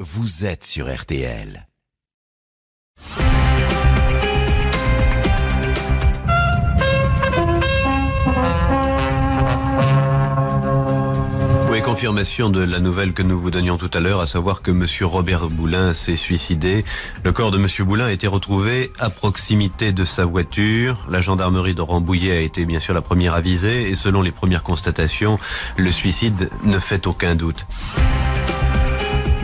vous êtes sur RTL. Oui, confirmation de la nouvelle que nous vous donnions tout à l'heure, à savoir que Monsieur Robert Boulin s'est suicidé. Le corps de Monsieur Boulin a été retrouvé à proximité de sa voiture. La gendarmerie de Rambouillet a été bien sûr la première avisée et selon les premières constatations, le suicide ne fait aucun doute.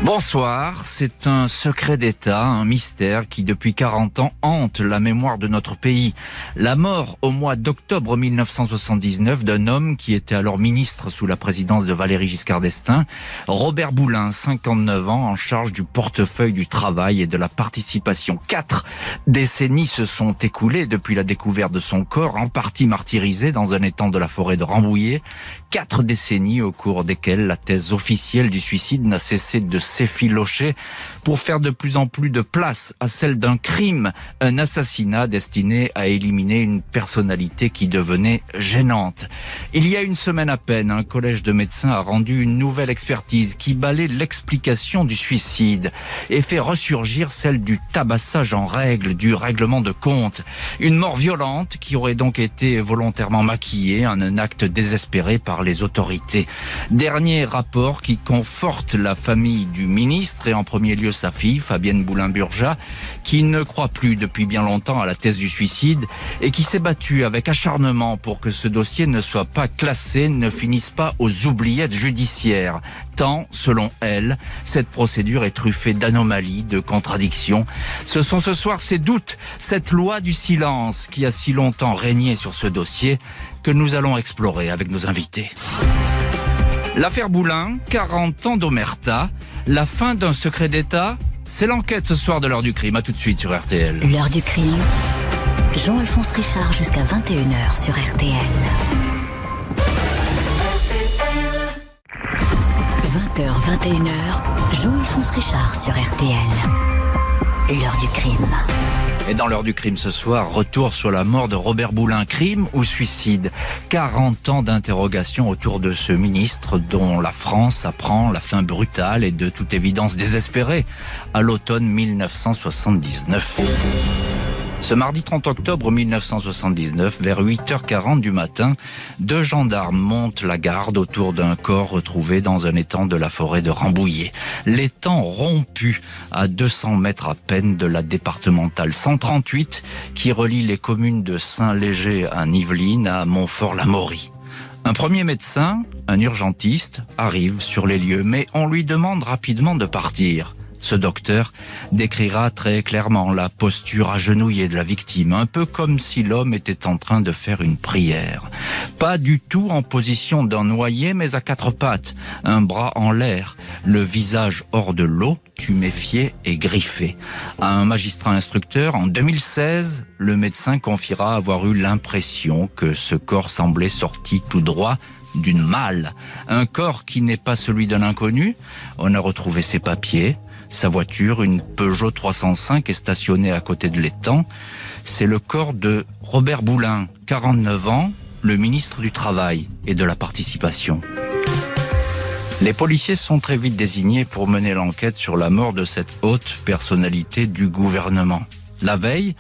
Bonsoir, c'est un secret d'État, un mystère qui depuis 40 ans hante la mémoire de notre pays. La mort au mois d'octobre 1979 d'un homme qui était alors ministre sous la présidence de Valéry Giscard d'Estaing, Robert Boulin, 59 ans, en charge du portefeuille du travail et de la participation. Quatre décennies se sont écoulées depuis la découverte de son corps, en partie martyrisé dans un étang de la forêt de Rambouillet. Quatre décennies au cours desquelles la thèse officielle du suicide n'a cessé de s'effilocher pour faire de plus en plus de place à celle d'un crime, un assassinat destiné à éliminer une personnalité qui devenait gênante. Il y a une semaine à peine, un collège de médecins a rendu une nouvelle expertise qui balaie l'explication du suicide et fait ressurgir celle du tabassage en règle, du règlement de compte. Une mort violente qui aurait donc été volontairement maquillée en un acte désespéré par les autorités. Dernier rapport qui conforte la famille du ministre et en premier lieu sa fille, Fabienne Boulin-Burja, qui ne croit plus depuis bien longtemps à la thèse du suicide et qui s'est battue avec acharnement pour que ce dossier ne soit pas classé, ne finisse pas aux oubliettes judiciaires. Tant, selon elle, cette procédure est truffée d'anomalies, de contradictions. Ce sont ce soir ces doutes, cette loi du silence qui a si longtemps régné sur ce dossier que nous allons explorer avec nos invités. L'affaire Boulin, 40 ans d'Omerta, la fin d'un secret d'État, c'est l'enquête ce soir de l'heure du crime. À tout de suite sur RTL. L'heure du crime. Jean-Alphonse Richard jusqu'à 21h sur RTL. 20h, 21h, Jean-Alphonse Richard sur RTL. L'heure du crime. Et dans l'heure du crime ce soir, retour sur la mort de Robert Boulin. Crime ou suicide? 40 ans d'interrogation autour de ce ministre dont la France apprend la fin brutale et de toute évidence désespérée à l'automne 1979. Ce mardi 30 octobre 1979, vers 8h40 du matin, deux gendarmes montent la garde autour d'un corps retrouvé dans un étang de la forêt de Rambouillet. L'étang rompu à 200 mètres à peine de la départementale 138 qui relie les communes de Saint-Léger à Niveline à Montfort-la-Maurie. Un premier médecin, un urgentiste, arrive sur les lieux, mais on lui demande rapidement de partir. Ce docteur décrira très clairement la posture agenouillée de la victime, un peu comme si l'homme était en train de faire une prière. Pas du tout en position d'un noyé, mais à quatre pattes, un bras en l'air, le visage hors de l'eau, tuméfié et griffé. À un magistrat instructeur, en 2016, le médecin confiera avoir eu l'impression que ce corps semblait sorti tout droit d'une malle. Un corps qui n'est pas celui d'un inconnu. On a retrouvé ses papiers, sa voiture, une Peugeot 305, est stationnée à côté de l'étang. C'est le corps de Robert Boulin, 49 ans, le ministre du Travail et de la Participation. Les policiers sont très vite désignés pour mener l'enquête sur la mort de cette haute personnalité du gouvernement. La veille,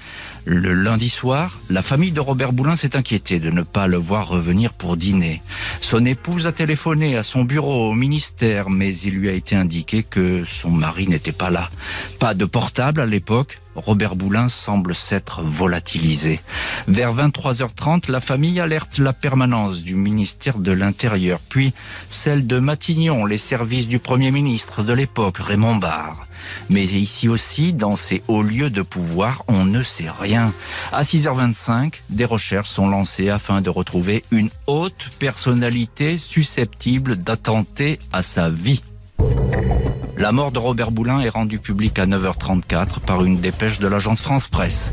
le lundi soir, la famille de Robert Boulin s'est inquiétée de ne pas le voir revenir pour dîner. Son épouse a téléphoné à son bureau au ministère, mais il lui a été indiqué que son mari n'était pas là. Pas de portable à l'époque. Robert Boulin semble s'être volatilisé. Vers 23h30, la famille alerte la permanence du ministère de l'Intérieur, puis celle de Matignon, les services du Premier ministre de l'époque, Raymond Barre. Mais ici aussi, dans ces hauts lieux de pouvoir, on ne sait rien. À 6h25, des recherches sont lancées afin de retrouver une haute personnalité susceptible d'attenter à sa vie. La mort de Robert Boulin est rendue publique à 9h34 par une dépêche de l'agence France Presse,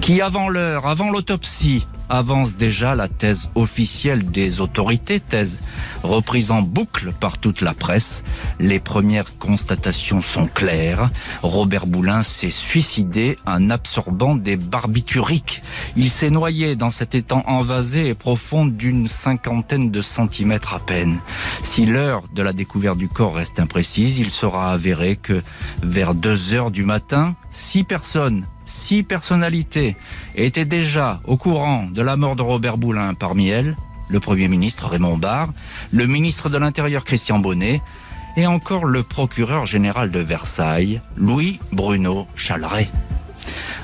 qui avant l'heure, avant l'autopsie, avance déjà la thèse officielle des autorités, thèse reprise en boucle par toute la presse. Les premières constatations sont claires. Robert Boulin s'est suicidé en absorbant des barbituriques. Il s'est noyé dans cet étang envasé et profond d'une cinquantaine de centimètres à peine. Si l'heure de la découverte du corps reste imprécise, il sera avéré que vers 2 heures du matin, six personnes six personnalités étaient déjà au courant de la mort de Robert Boulin. Parmi elles, le Premier ministre Raymond Barre, le ministre de l'Intérieur Christian Bonnet et encore le procureur général de Versailles, Louis Bruno Chaleret.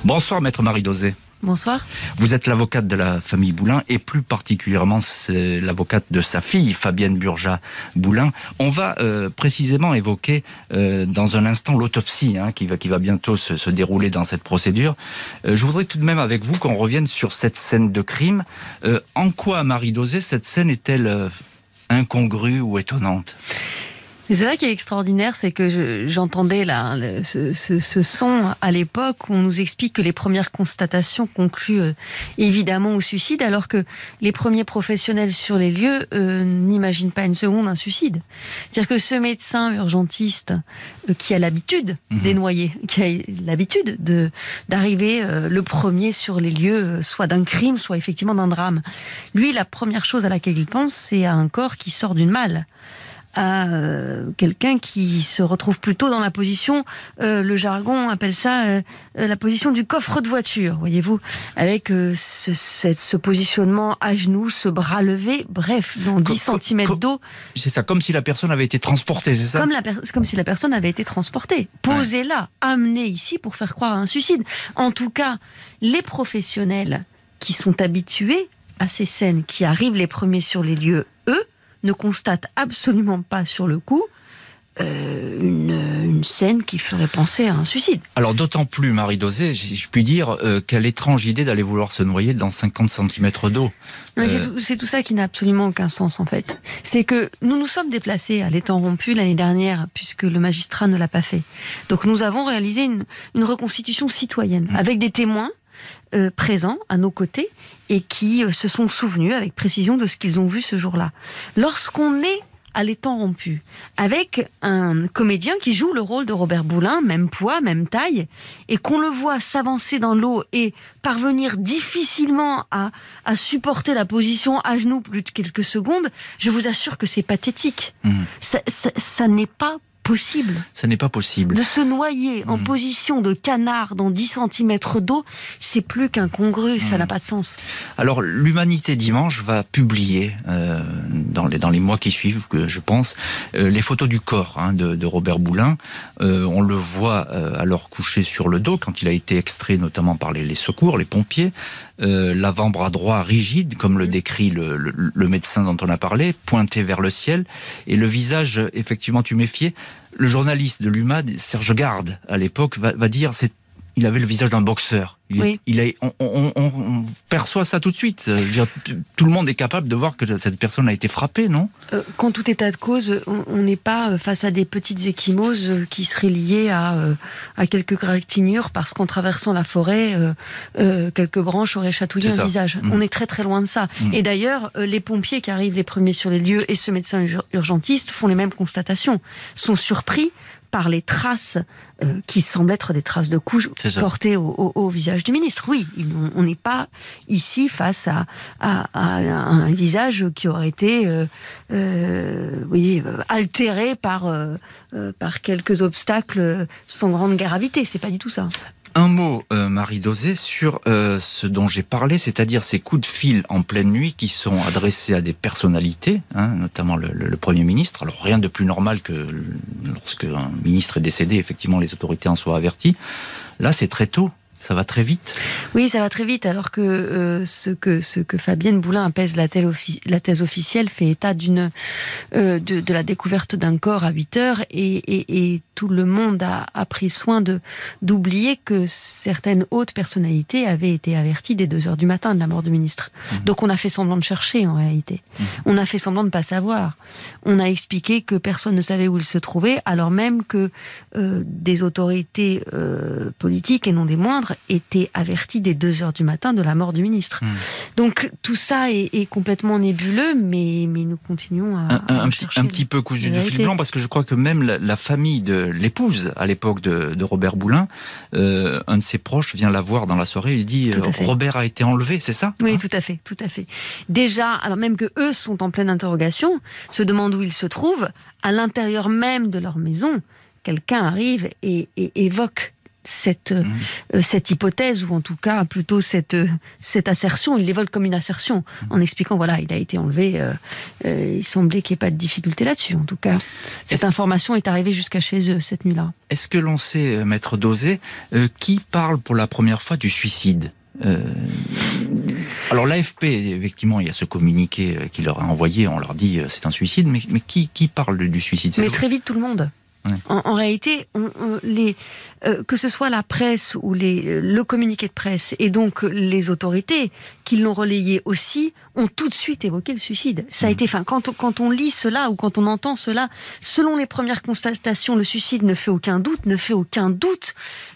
Bonsoir, maître Marie Dosé. Bonsoir. Vous êtes l'avocate de la famille Boulin et plus particulièrement l'avocate de sa fille, Fabienne Burja Boulin. On va euh, précisément évoquer euh, dans un instant l'autopsie hein, qui, va, bientôt se, dérouler dans cette procédure. Euh, je voudrais tout de même avec vous qu'on revienne sur cette scène de crime. en quoi, Marie Dosé, cette scène est-elle incongrue ou étonnante? C'est ça qui est extraordinaire, c'est que j'entendais là ce, ce, son à l'époque où on nous explique que les premières constatations concluent euh, évidemment au suicide, alors que les premiers professionnels sur les lieux euh, n'imaginent pas une seconde un suicide. C'est-à-dire que ce médecin urgentiste euh, qui a l'habitude mhm. des noyés, qui a l'habitude de d'arriver le premier sur les lieux, soit d'un crime, soit effectivement d'un drame, lui, la première chose à laquelle il pense, c'est à un corps qui sort d'une malle à euh, quelqu'un qui se retrouve plutôt dans la position, euh, le jargon appelle ça euh, la position du coffre de voiture, voyez-vous, avec ce, ce, positionnement à genoux, ce bras levé, bref, dans 10 cm d'eau. C'est ça, comme si la personne avait été transportée, c'est ça? Comme, la comme si la personne avait été transportée, posée là, amenée ici pour faire croire à un suicide. En tout cas, les professionnels qui sont habitués à ces scènes, qui arrivent les premiers sur les lieux, eux, ne constate absolument pas sur le coup euh, une, scène qui ferait penser à un suicide. Alors d'autant plus, Marie Dosé, je puis dire, euh, quelle étrange idée d'aller vouloir se noyer dans 50 cm d'eau. Euh, c'est tout, ça qui n'a absolument aucun sens en fait. C'est que nous nous sommes déplacés à l'étang rompu l'année dernière puisque le magistrat ne l'a pas fait. Donc nous avons réalisé une, reconstitution citoyenne mmh. avec des témoins présents à nos côtés et qui euh, se sont souvenus avec précision de ce qu'ils ont vu ce jour-là. Lorsqu'on est à l'étang rompu, avec un comédien qui joue le rôle de Robert Boulin, même poids, même taille, et qu'on le voit s'avancer dans l'eau et parvenir difficilement à, supporter la position à genoux plus de quelques secondes, je vous assure que c'est pathétique. Mmh. ça n'est pas possible. Ça n'est pas possible. De se noyer en hmm. position de canard dans 10 cm d'eau, c'est plus qu'incongru, ça hmm. n'a pas de sens. Alors, l'Humanité Dimanche va publier, euh, dans, les, dans les mois qui suivent, je pense, euh, les photos du corps hein, de, Robert Boulin. Euh, on le voit alors couché sur le dos, quand il a été extrait notamment par les, secours, les pompiers. L'avant-bras droit rigide, comme le décrit le, le médecin dont on a parlé, pointé vers le ciel, et le visage effectivement tuméfié le journaliste de l'UMAD, Serge Garde, à l'époque, va, va dire c'est il avait le visage d'un boxeur. Il, a, on, perçoit ça tout de suite. tout le monde est capable de voir que cette personne a été frappée, non? Euh, Quand tout état de cause, on n'est pas euh, face à des petites échymoses euh, qui seraient liées à, à quelques gratignures parce qu'en traversant la forêt, quelques branches auraient chatouillé un visage. Mm. On est très très loin de ça. Mm. Et d'ailleurs, les pompiers qui arrivent les premiers sur les lieux et ce médecin urgentiste font les mêmes constatations, sont surpris par les traces euh, qui semblent être des traces de couches portées au, visage du ministre. Oui, on n'est pas ici face à, un visage qui aurait été euh, euh, oui, altéré par, par quelques obstacles sans grande gravité. C'est pas du tout ça. Un mot, euh, Marie Dosé, sur euh, ce dont j'ai parlé, c'est-à-dire ces coups de fil en pleine nuit qui sont adressés à des personnalités, hein, notamment le, Premier ministre. Alors rien de plus normal que lorsque un ministre est décédé, effectivement, les autorités en soient averties. Là, c'est très tôt. Ça va très vite. Oui, ça va très vite, alors que euh, ce que ce que Fabienne Boulin apaise la, la thèse officielle fait état d'une euh, de, de, la découverte d'un corps à 8 heures et, et, et tout le monde a, a pris soin de d'oublier que certaines hautes personnalités avaient été averties dès 2 heures du matin de la mort du ministre. Mhm. Donc on a fait semblant de chercher en réalité. Mhm. On a fait semblant de pas savoir. On a expliqué que personne ne savait où il se trouvait, alors même que euh, des autorités politiques et non des moindres Était averti dès 2 heures du matin de la mort du ministre. Hmm. Donc tout ça est, est complètement nébuleux, mais, mais nous continuons à, un, à un petit, un petit peu cousu de fil blanc parce que je crois que même la, la famille de l'épouse à l'époque de, de Robert Boulin, euh, un de ses proches vient la voir dans la soirée. Il dit euh. Robert a été enlevé, c'est ça? Oui, Hein? tout à fait, tout à fait. Déjà, alors même que eux sont en pleine interrogation, se demandent où ils se trouvent, à l'intérieur même de leur maison, quelqu'un arrive et, et évoque cette, Mhm. euh, cette hypothèse, ou en tout cas plutôt cette, euh, cette assertion, il l'évoque comme une assertion, Mhm. en expliquant, voilà, il a été enlevé, euh, euh, il semblait qu'il n'y ait pas de difficulté là-dessus, en tout cas. Cette information est arrivée jusqu'à chez eux cette nuit-là. Est-ce que l'on sait, maître Dosé, euh, qui parle pour la première fois du suicide Euh, alors l'AFP, effectivement, il y a ce communiqué qu'il leur a envoyé, on leur dit c'est un suicide, mais, mais qui, qui parle du suicide? Mais très vite, tout le monde. Ouais. En, en réalité, on- on- les, euh, que ce soit la presse ou les, euh, le communiqué de presse et donc les autorités qui l'ont relayé aussi, ont tout de suite évoqué le suicide. Ça a été, enfin, quand, on- quand on lit cela ou quand on entend cela, selon les premières constatations, le suicide ne fait aucun doute, ne fait aucun doute.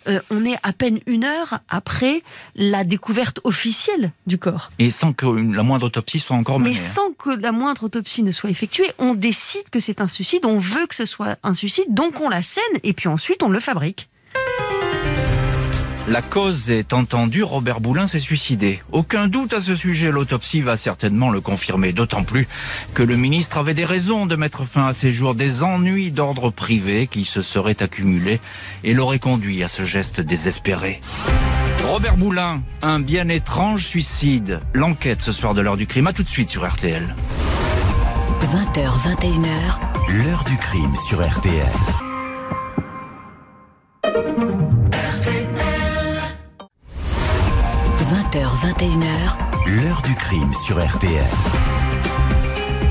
Euh, on est à peine une heure après la découverte officielle du corps. Et sans que la moindre autopsie soit encore menée. Mais hein. sans que la moindre autopsie ne soit effectuée, on décide que c'est un suicide, on veut que ce soit un suicide, donc on la scène et puis ensuite on le fabrique. La cause est entendue, Robert Boulin s'est suicidé. Aucun doute à ce sujet, l'autopsie va certainement le confirmer, d'autant plus que le ministre avait des raisons de mettre fin à ses jours, des ennuis d'ordre privé qui se seraient accumulés et l'auraient conduit à ce geste désespéré. Robert Boulin, un bien étrange suicide. L'enquête ce soir de l'heure du crime, à tout de suite sur RTL. 20h, 21h, L'heure du crime sur RTL. h 21h, L'heure du crime sur RTL.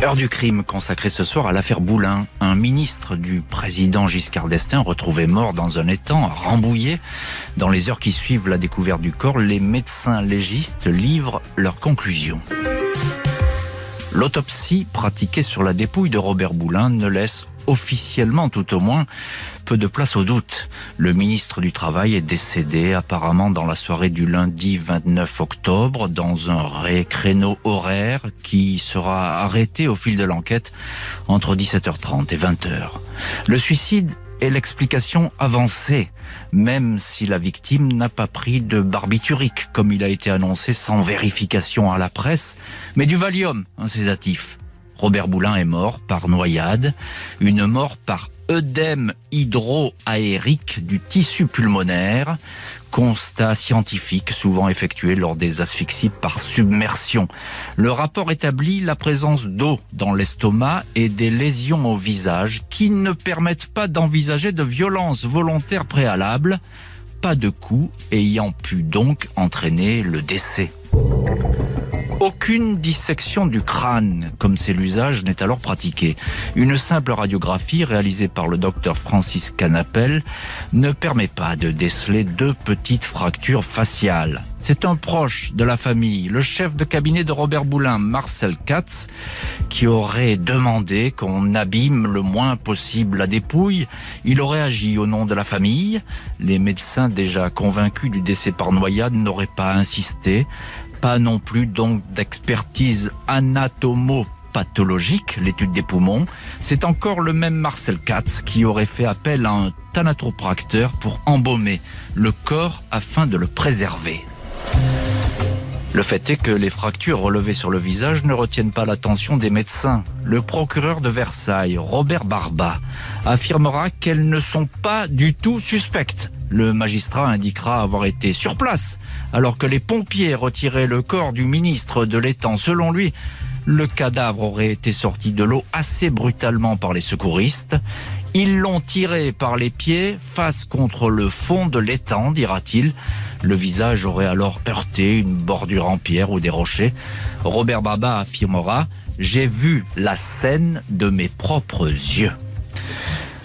Heure du crime consacrée ce soir à l'affaire Boulin. Un ministre du président Giscard d'Estaing retrouvé mort dans un étang à Rambouillet. Dans les heures qui suivent la découverte du corps, les médecins légistes livrent leurs conclusions. L'autopsie pratiquée sur la dépouille de Robert Boulin ne laisse officiellement tout au moins peu de place au doute. Le ministre du Travail est décédé apparemment dans la soirée du lundi 29 octobre dans un ré créneau horaire qui sera arrêté au fil de l'enquête entre 17h30 et 20h. Le suicide est l'explication avancée, même si la victime n'a pas pris de barbiturique, comme il a été annoncé sans vérification à la presse, mais du Valium, un sédatif. Robert Boulin est mort par noyade, une mort par œdème hydroaérique du tissu pulmonaire, constat scientifique souvent effectué lors des asphyxies par submersion. Le rapport établit la présence d'eau dans l'estomac et des lésions au visage qui ne permettent pas d'envisager de violences volontaires préalables, pas de coup ayant pu donc entraîner le décès. Aucune dissection du crâne, comme c'est l'usage, n'est alors pratiquée. Une simple radiographie réalisée par le docteur Francis Canapel ne permet pas de déceler deux petites fractures faciales. C'est un proche de la famille, le chef de cabinet de Robert Boulin, Marcel Katz, qui aurait demandé qu'on abîme le moins possible la dépouille. Il aurait agi au nom de la famille. Les médecins déjà convaincus du décès par noyade n'auraient pas insisté pas non plus donc d'expertise anatomo-pathologique, l'étude des poumons. C'est encore le même Marcel Katz qui aurait fait appel à un thanatopracteur pour embaumer le corps afin de le préserver. Le fait est que les fractures relevées sur le visage ne retiennent pas l'attention des médecins. Le procureur de Versailles, Robert Barba, affirmera qu'elles ne sont pas du tout suspectes. Le magistrat indiquera avoir été sur place, alors que les pompiers retiraient le corps du ministre de l'étang. Selon lui, le cadavre aurait été sorti de l'eau assez brutalement par les secouristes. Ils l'ont tiré par les pieds face contre le fond de l'étang, dira-t-il. Le visage aurait alors heurté une bordure en pierre ou des rochers. Robert Baba affirmera J'ai vu la scène de mes propres yeux.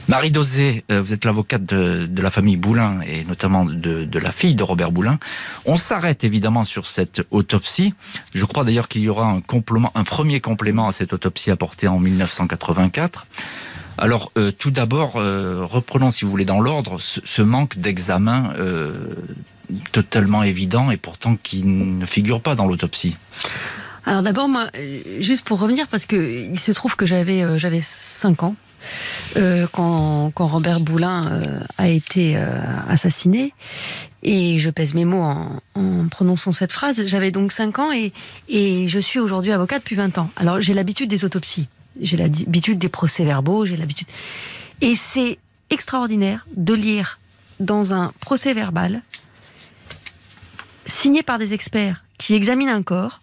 Marie Dosé, euh, vous êtes l'avocate de, la famille Boulin et notamment de, la fille de Robert Boulin. On s'arrête évidemment sur cette autopsie. Je crois d'ailleurs qu'il y aura un premier complément à cette autopsie apportée en 1984. Alors, euh, tout d'abord, euh, reprenons, si vous voulez, dans l'ordre, ce, manque d'examen totalement évident et pourtant qui ne figure pas dans l'autopsie. Alors d'abord, moi, juste pour revenir, parce que il se trouve que j'avais j'avais 5 ans euh, quand, Robert Boulin euh, a été euh, assassiné. Et je pèse mes mots en, prononçant cette phrase. J'avais donc 5 ans et, et je suis aujourd'hui avocat depuis 20 ans. Alors j'ai l'habitude des autopsies, j'ai l'habitude des procès-verbaux, j'ai l'habitude. Et c'est extraordinaire de lire dans un procès-verbal signé par des experts qui examinent un corps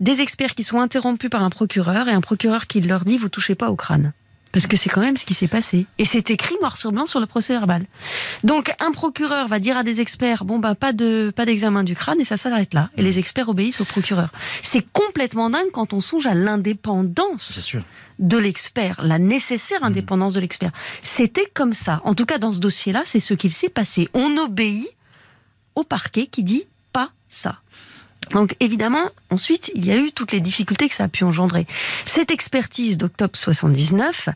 des experts qui sont interrompus par un procureur et un procureur qui leur dit vous touchez pas au crâne. Parce que c'est quand même ce qui s'est passé. Et c'est écrit noir sur blanc sur le procès verbal. Donc un procureur va dire à des experts bon bah pas de pas d'examen du crâne et ça s'arrête là. Et les experts obéissent au procureur. C'est complètement dingue quand on songe à l'indépendance de l'expert, la nécessaire indépendance de l'expert. C'était comme ça. En tout cas dans ce dossier-là, c'est ce qu'il s'est passé. On obéit au parquet qui dit pas ça. Donc évidemment, ensuite, il y a eu toutes les difficultés que ça a pu engendrer. Cette expertise d'octobre 79,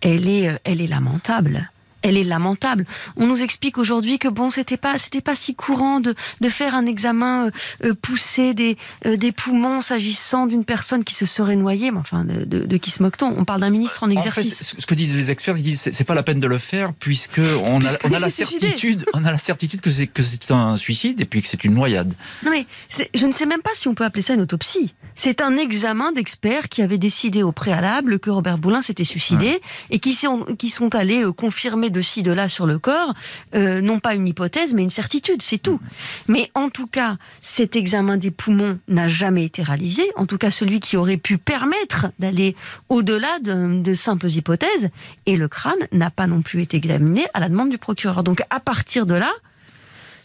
elle est, euh, elle est lamentable elle est lamentable. On nous explique aujourd'hui que bon, c'était pas, c'était pas si courant de, de faire un examen euh, euh, poussé des, euh, des poumons s'agissant d'une personne qui se serait noyée. Mais enfin, de, de, qui se moque-t-on? On parle d'un ministre en exercice. En fait, ce que disent les experts, ils disent c'est pas la peine de le faire puisque on a, on a la certitude, on a la certitude que c'est que c'est un suicide et puis que c'est une noyade. Non mais je ne sais même pas si on peut appeler ça une autopsie. C'est un examen d'experts qui avaient décidé au préalable que Robert Boulin s'était suicidé et qui sont, qui sont allés confirmer de ci, de là sur le corps, euh, non pas une hypothèse, mais une certitude, c'est tout. Mais en tout cas, cet examen des poumons n'a jamais été réalisé, en tout cas celui qui aurait pu permettre d'aller au-delà de, de, simples hypothèses, et le crâne n'a pas non plus été examiné à la demande du procureur. Donc à partir de là,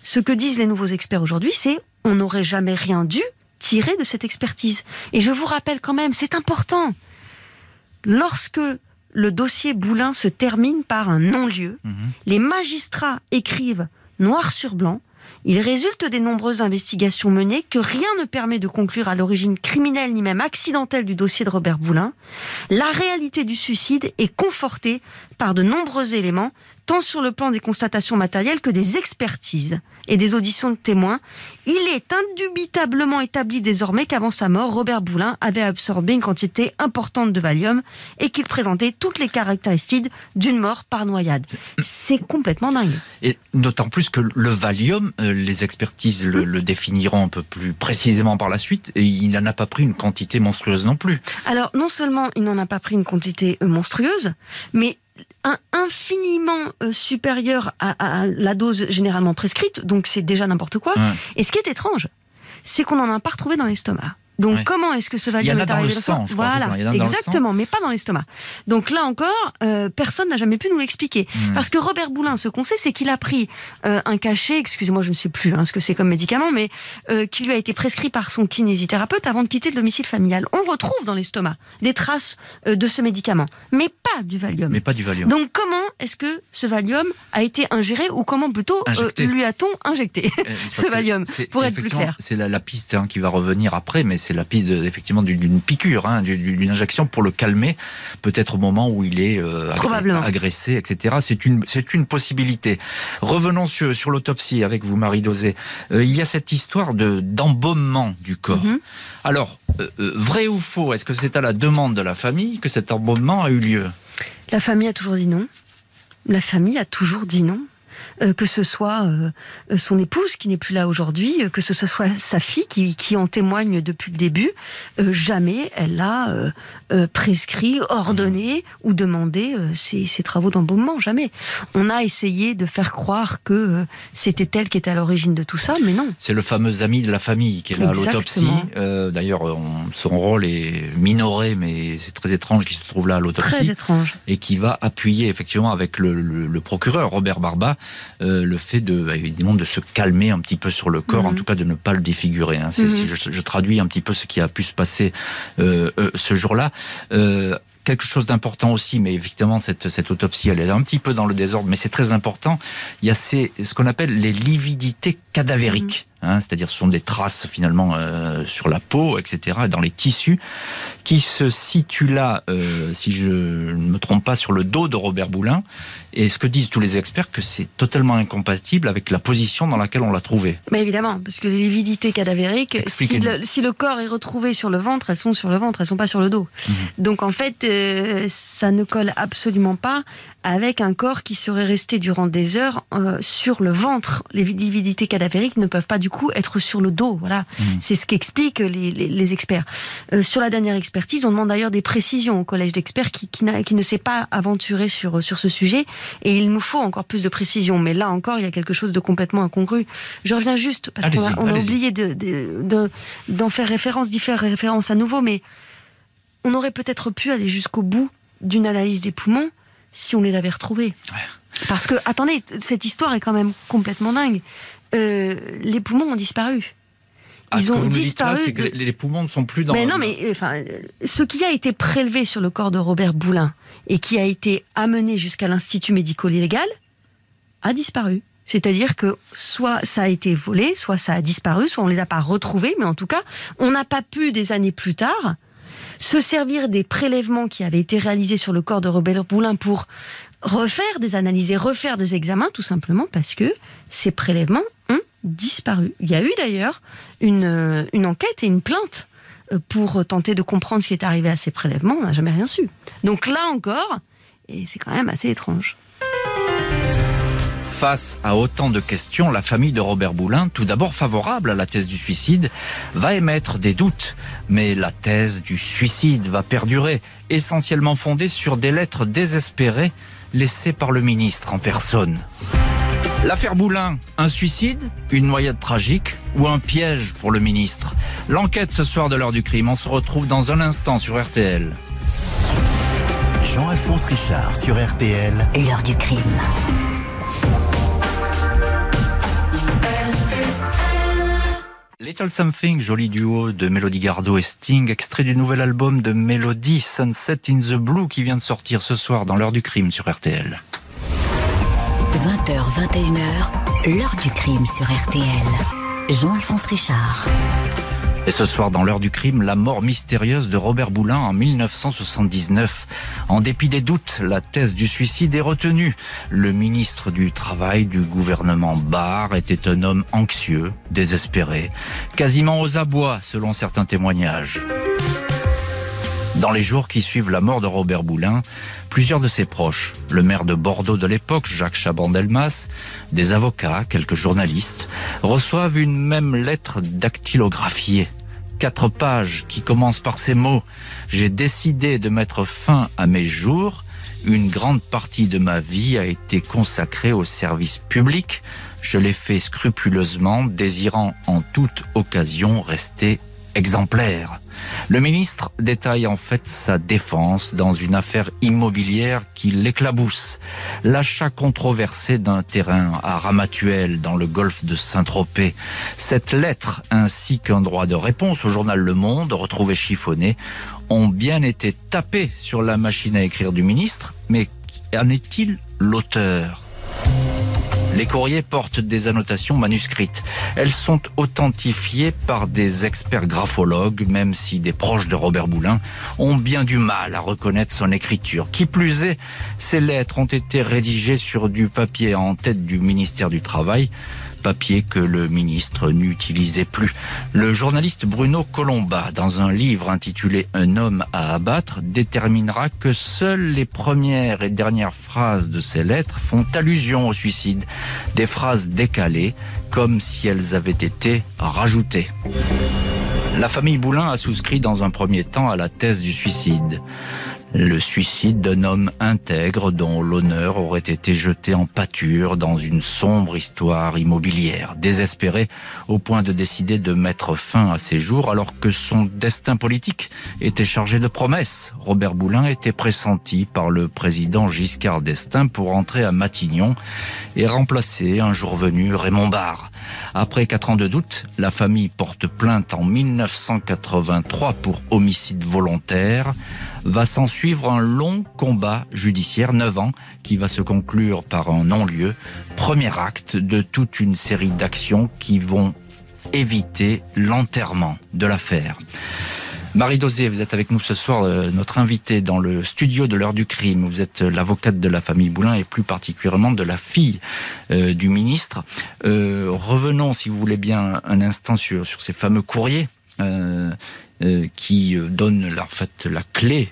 ce que disent les nouveaux experts aujourd'hui, c'est on n'aurait jamais rien dû tirer de cette expertise. Et je vous rappelle quand même, c'est important, lorsque le dossier Boulin se termine par un non-lieu. Mhm. Les magistrats écrivent noir sur blanc. Il résulte des nombreuses investigations menées que rien ne permet de conclure à l'origine criminelle ni même accidentelle du dossier de Robert Boulin. La réalité du suicide est confortée par de nombreux éléments, tant sur le plan des constatations matérielles que des expertises et des auditions de témoins, il est indubitablement établi désormais qu'avant sa mort, Robert Boulin avait absorbé une quantité importante de Valium et qu'il présentait toutes les caractéristiques d'une mort par noyade. C'est complètement dingue. Et d'autant plus que le Valium, euh, les expertises le, définiront un peu plus précisément par la suite, et il n'en a pas pris une quantité monstrueuse non plus. Alors, non seulement il n'en a pas pris une quantité monstrueuse, mais infiniment euh, supérieur à, la dose généralement prescrite, donc c'est déjà n'importe quoi. Et ce qui est étrange, c'est qu'on n'en a pas retrouvé dans l'estomac. Donc comment est-ce que ce Valium est arrivé dans le sang Voilà, exactement, mais pas dans l'estomac. Donc là encore, euh, personne n'a jamais pu nous l'expliquer. Hmm. Parce que Robert Boulin, ce qu'on sait, c'est qu'il a pris euh, un cachet, excusez-moi, je ne sais plus hein, ce que c'est comme médicament, mais euh, qui lui a été prescrit par son kinésithérapeute avant de quitter le domicile familial. On retrouve dans l'estomac des traces de ce médicament, mais pas du Valium. Mais pas du Valium. Donc comment est-ce que ce Valium a été ingéré ou comment plutôt lui a-t-on injecté ce Valium pour être plus clair? C'est la, piste hein, qui va revenir après, mais c'est la piste effectivement d'une piqûre, hein, d'une injection pour le calmer, peut-être au moment où il est euh, agressé, etc. C'est une, c'est une possibilité. Revenons sur, sur l'autopsie avec vous, Marie Dosé. Euh, il y a cette histoire de d'embaumement du corps. Mhm. Alors, euh, vrai ou faux Est-ce que c'est à la demande de la famille que cet embaumement a eu lieu? La famille a toujours dit non. La famille a toujours dit non. Euh, que ce soit euh, son épouse qui n'est plus là aujourd'hui, euh, que ce soit sa fille qui, qui en témoigne depuis le début, jamais elle l'a prescrit, ordonné ou demandé ses, travaux d'embaumement, jamais. On a essayé de faire croire que c'était elle qui était à l'origine de tout ça, mais non. C'est le fameux ami de la famille qui est là à l'autopsie. D'ailleurs, son rôle est minoré, mais c'est très étrange qu'il se trouve là à l'autopsie. Très étrange. Et qui va appuyer effectivement avec le, le procureur Robert Barba euh, le fait de, évidemment, de se calmer un petit peu sur le corps, en mhm. tout cas de ne pas le défigurer. Hein. Mhm. je, traduis un petit peu ce qui a pu se passer euh, euh, ce jour-là. Quelque chose d'important aussi, mais évidemment cette, cette autopsie elle est un petit peu dans le désordre, mais c'est très important. Il y a ces, ce qu'on appelle les lividités cadavériques. Hein, c'est-à-dire ce sont des traces finalement euh, sur la peau, etc., dans les tissus, qui se situent là, euh, si je ne me trompe pas, sur le dos de Robert Boulin. Et ce que disent tous les experts, que c'est totalement incompatible avec la position dans laquelle on l'a trouvé. Mais évidemment, parce que les lividités cadavériques, si le, si le, corps est retrouvé sur le ventre, elles sont sur le ventre, elles sont pas sur le dos. Mhm. Donc en fait, euh, ça ne colle absolument pas avec un corps qui serait resté durant des heures euh, sur le ventre. Les lividités cadavériques ne peuvent pas du coup être sur le dos. Voilà, mmh. c'est ce qu'expliquent les, les, experts. Euh, sur la dernière expertise, on demande d'ailleurs des précisions au collège d'experts qui, qui, qui, ne s'est pas aventuré sur sur ce sujet, et il nous faut encore plus de précisions. Mais là encore, il y a quelque chose de complètement incongru. Je reviens juste parce qu'on a, on a oublié d'en de, de, faire référence, d'y faire référence à nouveau, mais on aurait peut-être pu aller jusqu'au bout d'une analyse des poumons si on les avait retrouvés. Parce que, attendez, cette histoire est quand même complètement dingue. Euh, les poumons ont disparu. Ah, Ils ont disparu. que les poumons ne sont plus dans. Mais non, mais enfin, ce qui a été prélevé sur le corps de Robert Boulin et qui a été amené jusqu'à l'institut médico-légal a disparu. C'est-à-dire que soit ça a été volé, soit ça a disparu, soit on les a pas retrouvés, mais en tout cas, on n'a pas pu des années plus tard se servir des prélèvements qui avaient été réalisés sur le corps de Robert Boulin pour refaire des analyses et refaire des examens, tout simplement parce que ces prélèvements ont disparu. Il y a eu d'ailleurs une, euh, une enquête et une plainte euh, pour tenter de comprendre ce qui est arrivé à ces prélèvements. On n'a jamais rien su. Donc là encore, et c'est quand même assez étrange. Face à autant de questions, la famille de Robert Boulin, tout d'abord favorable à la thèse du suicide, va émettre des doutes. Mais la thèse du suicide va perdurer, essentiellement fondée sur des lettres désespérées laissées par le ministre en personne. L'affaire Boulin, un suicide, une noyade tragique ou un piège pour le ministre? L'enquête ce soir de l'heure du crime, on se retrouve dans un instant sur RTL. Jean-Alphonse Richard sur RTL. L'heure du crime. Little Something, joli duo de Melody Gardot et Sting, extrait du nouvel album de Melody, Sunset in the Blue, qui vient de sortir ce soir dans l'heure du crime sur RTL. 20h, 21h, l'heure du crime sur RTL. Jean-Alphonse Richard. Et ce soir, dans l'heure du crime, la mort mystérieuse de Robert Boulin en 1979. En dépit des doutes, la thèse du suicide est retenue. Le ministre du Travail du gouvernement Barr était un homme anxieux, désespéré, quasiment aux abois selon certains témoignages. Dans les jours qui suivent la mort de Robert Boulin, plusieurs de ses proches, le maire de Bordeaux de l'époque, Jacques Chaban-Delmas, des avocats, quelques journalistes, reçoivent une même lettre dactylographiée quatre pages qui commencent par ces mots. J'ai décidé de mettre fin à mes jours. Une grande partie de ma vie a été consacrée au service public. Je l'ai fait scrupuleusement, désirant en toute occasion rester exemplaire. Le ministre détaille en fait sa défense dans une affaire immobilière qui l'éclabousse. L'achat controversé d'un terrain à Ramatuel dans le golfe de Saint-Tropez. Cette lettre ainsi qu'un droit de réponse au journal Le Monde retrouvé chiffonné ont bien été tapés sur la machine à écrire du ministre, mais en est-il l'auteur? Les courriers portent des annotations manuscrites. Elles sont authentifiées par des experts graphologues, même si des proches de Robert Boulin ont bien du mal à reconnaître son écriture. Qui plus est, ces lettres ont été rédigées sur du papier en tête du ministère du Travail papier que le ministre n'utilisait plus. Le journaliste Bruno Colomba, dans un livre intitulé Un homme à abattre, déterminera que seules les premières et dernières phrases de ces lettres font allusion au suicide, des phrases décalées, comme si elles avaient été rajoutées. La famille Boulin a souscrit dans un premier temps à la thèse du suicide le suicide d'un homme intègre dont l'honneur aurait été jeté en pâture dans une sombre histoire immobilière, désespéré au point de décider de mettre fin à ses jours alors que son destin politique était chargé de promesses. Robert Boulin était pressenti par le président Giscard d'Estaing pour entrer à Matignon et remplacer un jour venu Raymond Barre. Après quatre ans de doute, la famille porte plainte en 1983 pour homicide volontaire Va s'en suivre un long combat judiciaire, 9 ans, qui va se conclure par un non-lieu. Premier acte de toute une série d'actions qui vont éviter l'enterrement de l'affaire. Marie Dosé, vous êtes avec nous ce soir, euh, notre invitée dans le studio de l'heure du crime. Vous êtes l'avocate de la famille Boulin et plus particulièrement de la fille euh, du ministre. Euh, revenons, si vous voulez bien, un instant sur, sur ces fameux courriers qui donnent en fait la clé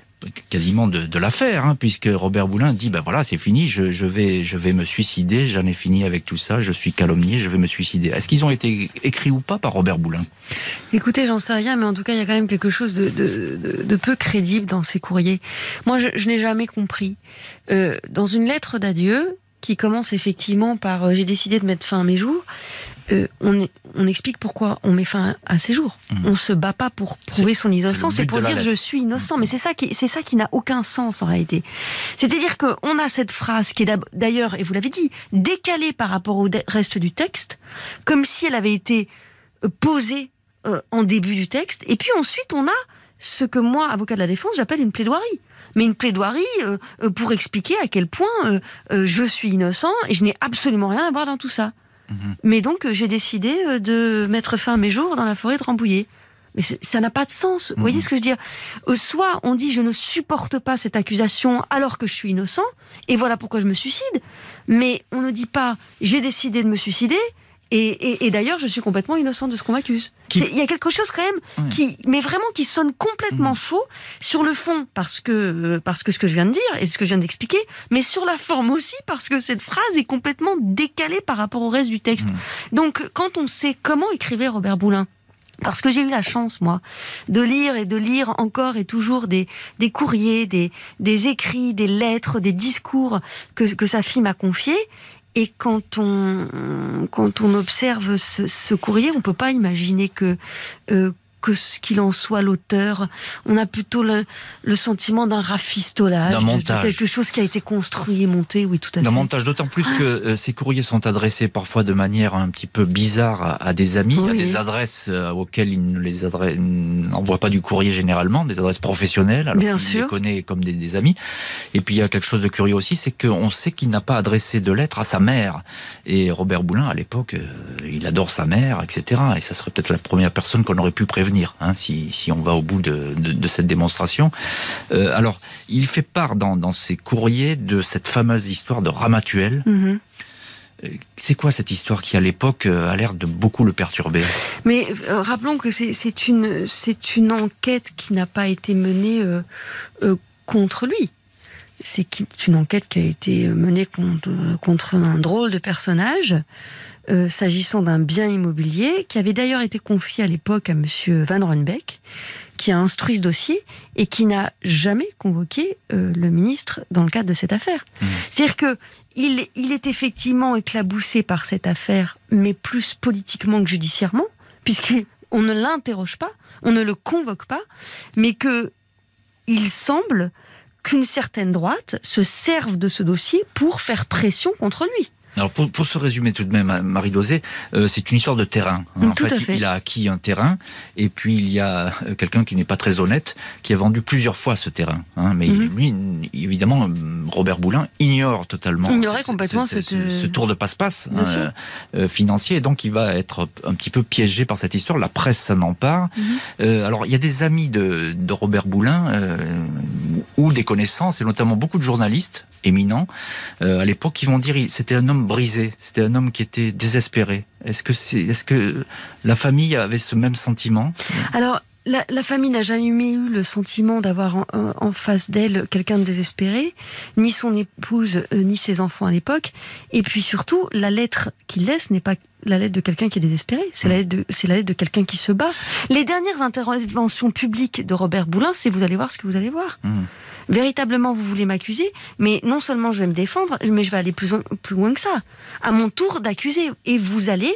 quasiment de, l'affaire, hein, puisque Robert Boulin dit ben voilà, c'est fini, je, vais, je vais me suicider, j'en ai fini avec tout ça, je suis calomnié, je vais me suicider. Est-ce qu'ils ont été écrits ou pas par Robert Boulin? Écoutez, j'en sais rien, mais en tout cas, il y a quand même quelque chose de, peu crédible dans ces courriers. Moi, je, je n'ai jamais compris. Euh, dans une lettre d'adieu, qui commence effectivement par euh, j'ai décidé de mettre fin à mes jours, euh, on, on, explique pourquoi on met fin à ses jours. Mmh. On se bat pas pour prouver son innocence, c'est pour dire je suis innocent. Mmh. Mais c'est ça qui, c'est ça qui n'a aucun sens en réalité. C'est-à-dire qu'on a cette phrase qui est d'ailleurs, et vous l'avez dit, décalée par rapport au reste du texte, comme si elle avait été euh, posée euh, en début du texte. Et puis ensuite, on a ce que moi, avocat de la défense, j'appelle une plaidoirie mais une plaidoirie euh, pour expliquer à quel point je suis innocent et je n'ai absolument rien à voir dans tout ça. Mhm. Mais donc, j'ai décidé euh, de mettre fin à mes jours dans la forêt de Rambouillet. Mais ça n'a pas de sens. Vous voyez mhm. ce que je veux dire? Euh, Soit on dit je ne supporte pas cette accusation alors que je suis innocent, et voilà pourquoi je me suicide. Mais on ne dit pas j'ai décidé de me suicider, et, et, et d'ailleurs, je suis complètement innocente de ce qu'on m'accuse. Il y a quelque chose quand même qui, mais vraiment qui sonne complètement mmh. faux sur le fond parce que parce que ce que je viens de dire et ce que je viens d'expliquer, mais sur la forme aussi parce que cette phrase est complètement décalée par rapport au reste du texte. Mmh. Donc, quand on sait comment écrivait Robert Boulin, parce que j'ai eu la chance, moi, de lire et de lire encore et toujours des, des courriers, des, des écrits, des lettres, des discours que, que sa fille m'a confiés. Et quand on, quand on observe ce, courrier, on peut pas imaginer que, euh, que ce qu'il en soit l'auteur. On a plutôt le, le sentiment d'un rafistolage, d'un montage. quelque chose qui a été construit et monté, oui, tout à fait. D'un montage, d'autant plus que euh, ces courriers sont adressés parfois de manière un petit peu bizarre à, à des amis, oui. à des adresses euh, auxquelles ils ne les n'envoient pas du courrier généralement, des adresses professionnelles, alors Bien sûr. les connaît comme des, des, amis. Et puis il y a quelque chose de curieux aussi, c'est qu'on sait qu'il n'a pas adressé de lettre à sa mère. Et Robert Boulin, à l'époque, euh, il adore sa mère, etc. Et ça serait peut-être la première personne qu'on aurait pu prévenir Hein, si, si, on va au bout de, de, de cette démonstration. Euh, alors, il fait part dans, dans, ses courriers de cette fameuse histoire de Ramatuel. Mm -hmm. C'est quoi cette histoire qui, à l'époque, euh, a l'air de beaucoup le perturber? Mais euh, rappelons que c'est une, une enquête qui n'a pas été menée euh, euh, contre lui. C'est une enquête qui a été menée contre, contre un drôle de personnage euh, s'agissant d'un bien immobilier qui avait d'ailleurs été confié à l'époque à Monsieur Van Runbeck, qui a instruit ce dossier et qui n'a jamais convoqué euh, le ministre dans le cadre de cette affaire. Mmh. C'est-à-dire que il, il est effectivement éclaboussé par cette affaire, mais plus politiquement que judiciairement, puisqu'on ne l'interroge pas, on ne le convoque pas, mais que il semble qu'une certaine droite se serve de ce dossier pour faire pression contre lui. Alors pour, pour se résumer tout de même, Marie Dosé, euh, c'est une histoire de terrain. En tout fait, fait, il a acquis un terrain, et puis il y a euh, quelqu'un qui n'est pas très honnête, qui a vendu plusieurs fois ce terrain. Hein, mais mm -hmm. lui, évidemment, Robert Boulin ignore totalement Ignorait complètement ce, ce, ce, tour de passe-passe hein, euh, financier, et donc il va être un petit peu piégé par cette histoire. La presse s'en empare. Mm -hmm. euh, alors il y a des amis de, de Robert Boulin euh, ou des connaissances, et notamment beaucoup de journalistes éminents euh, à l'époque qui vont dire c'était un homme brisé, c'était un homme qui était désespéré. Est-ce que, c'est, est-ce que la famille avait ce même sentiment? Alors, la, la, famille n'a jamais eu le sentiment d'avoir en, en, face d'elle quelqu'un de désespéré, ni son épouse, euh, ni ses enfants à l'époque. Et puis surtout, la lettre qu'il laisse n'est pas la lettre de quelqu'un qui est désespéré, c'est la lettre de, c'est la lettre de quelqu'un qui se bat. Les dernières interventions publiques de Robert Boulin, c'est vous allez voir ce que vous allez voir. Mmh véritablement vous voulez m'accuser, mais non seulement je vais me défendre, mais je vais aller plus, loin que ça. À mon tour d'accuser. Et vous allez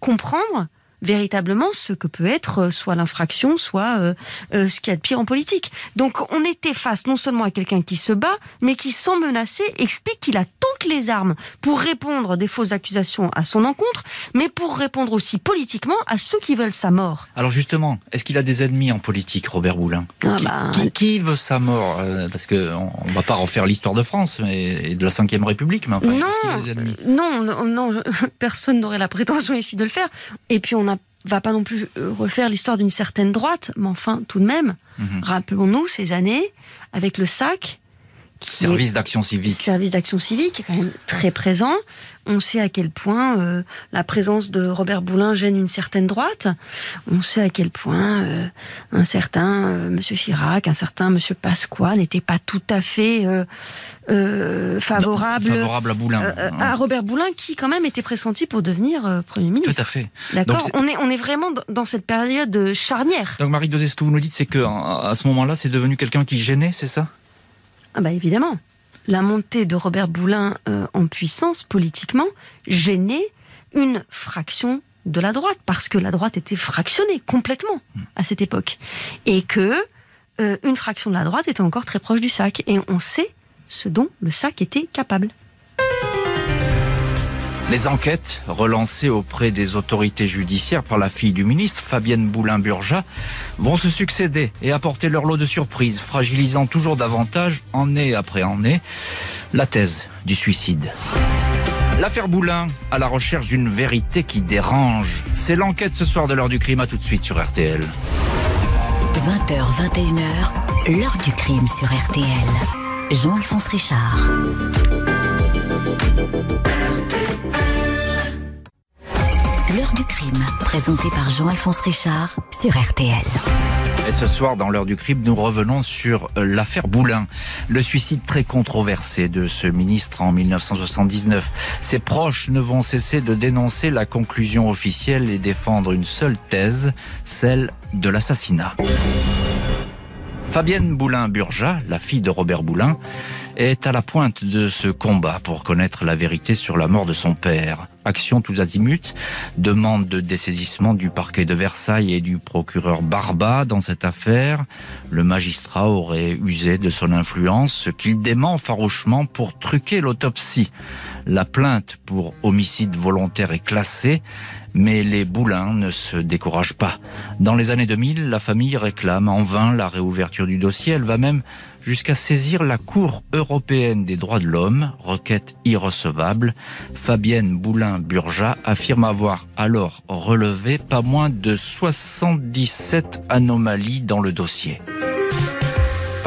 comprendre véritablement ce que peut être euh, soit l'infraction, soit euh, euh, ce qu'il y a de pire en politique. Donc on était face non seulement à quelqu'un qui se bat, mais qui, sans menacer, explique qu'il a toutes les armes pour répondre des fausses accusations à son encontre, mais pour répondre aussi politiquement à ceux qui veulent sa mort. Alors justement, est-ce qu'il a des ennemis en politique, Robert Boulin Ah qui, bah, qui- qui veut sa mort Parce que on on va pas refaire l'histoire de France mais, et de la Ve République, mais enfin, Non, est-ce qu'il a des ennemis Non, non, non, personne n'aurait la prétention ici de le faire. Et puis on ne va pas non plus euh, refaire l'histoire d'une certaine droite, mais enfin, tout de même, Mhm. rappelons-nous ces années avec le SAC, Service d'action civique. service d'action civique est quand même très présent. On sait à quel point euh, la présence de Robert Boulin gêne une certaine droite. On sait à quel point euh, un certain euh, Monsieur Chirac, un certain Monsieur Pasqua n'étaient pas tout à fait euh, favorables Favorable à Boulin. euh, à Robert Boulin, qui quand même était pressenti pour devenir Premier Tout ministre. à fait. D'accord? On, est, on est vraiment dans- cette période charnière. Donc Marie Dosé, ce que vous nous dites, c'est que à ce moment-là, c'est devenu quelqu'un qui gênait, c'est ça? Ah bah évidemment. La montée de Robert Boulin euh, en puissance politiquement gênait une fraction de la droite, parce que la droite était fractionnée complètement à cette époque. Et que euh, une fraction de la droite était encore très proche du SAC. Et on sait ce dont le SAC était capable. Les enquêtes relancées auprès des autorités judiciaires par la fille du ministre, Fabienne Boulin-Burja, vont se succéder et apporter leur lot de surprises, fragilisant toujours davantage, année après année, la thèse du suicide. L'affaire Boulin, à la recherche d'une vérité qui dérange. C'est l'enquête ce soir de l'heure du crime, à tout de suite sur RTL. 20h, 21h, l'heure du crime sur RTL. Jean-Alphonse Richard. L'heure du crime, présentée par Jean-Alphonse Richard sur RTL. Et ce soir, dans l'heure du crime, nous revenons sur euh, l'affaire Boulin, le suicide très controversé de ce ministre en 1979. Ses proches ne vont cesser de dénoncer la conclusion officielle et défendre une seule thèse, celle de l'assassinat. Fabienne Boulin-Burja, la fille de Robert Boulin, est à la pointe de ce combat pour connaître la vérité sur la mort de son père. Action tous azimuts, demande de dessaisissement du parquet de Versailles et du procureur Barba dans cette affaire. Le magistrat aurait usé de son influence, ce qu'il dément farouchement pour truquer l'autopsie. La plainte pour homicide volontaire est classée, mais les Boulins ne se découragent pas. Dans les années 2000, la famille réclame en vain la réouverture du dossier. Elle va même jusqu'à saisir la Cour européenne des droits de l'homme, requête irrecevable. Fabienne Boulin-Burja affirme avoir alors relevé pas moins de 77 anomalies dans le dossier.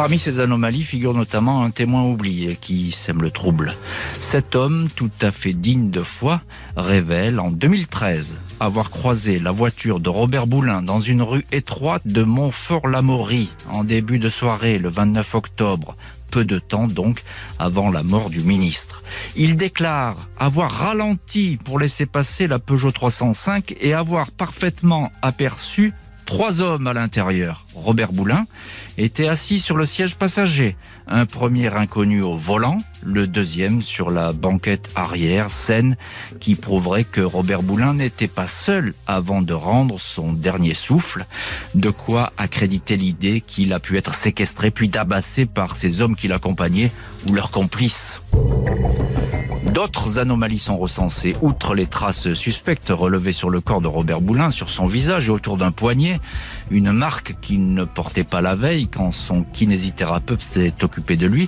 Parmi ces anomalies figure notamment un témoin oublié qui sème le trouble. Cet homme, tout à fait digne de foi, révèle en 2013 avoir croisé la voiture de Robert Boulin dans une rue étroite de Montfort-l'Amaury en début de soirée le 29 octobre, peu de temps donc avant la mort du ministre. Il déclare avoir ralenti pour laisser passer la Peugeot 305 et avoir parfaitement aperçu trois hommes à l'intérieur. Robert Boulin était assis sur le siège passager, un premier inconnu au volant, le deuxième sur la banquette arrière, scène qui prouverait que Robert Boulin n'était pas seul avant de rendre son dernier souffle, de quoi accréditer l'idée qu'il a pu être séquestré puis tabassé par ces hommes qui l'accompagnaient ou leurs complices. D'autres anomalies sont recensées, outre les traces suspectes relevées sur le corps de Robert Boulin, sur son visage et autour d'un poignet, une marque qu'il ne portait pas la veille quand son kinésithérapeute s'est occupé de lui.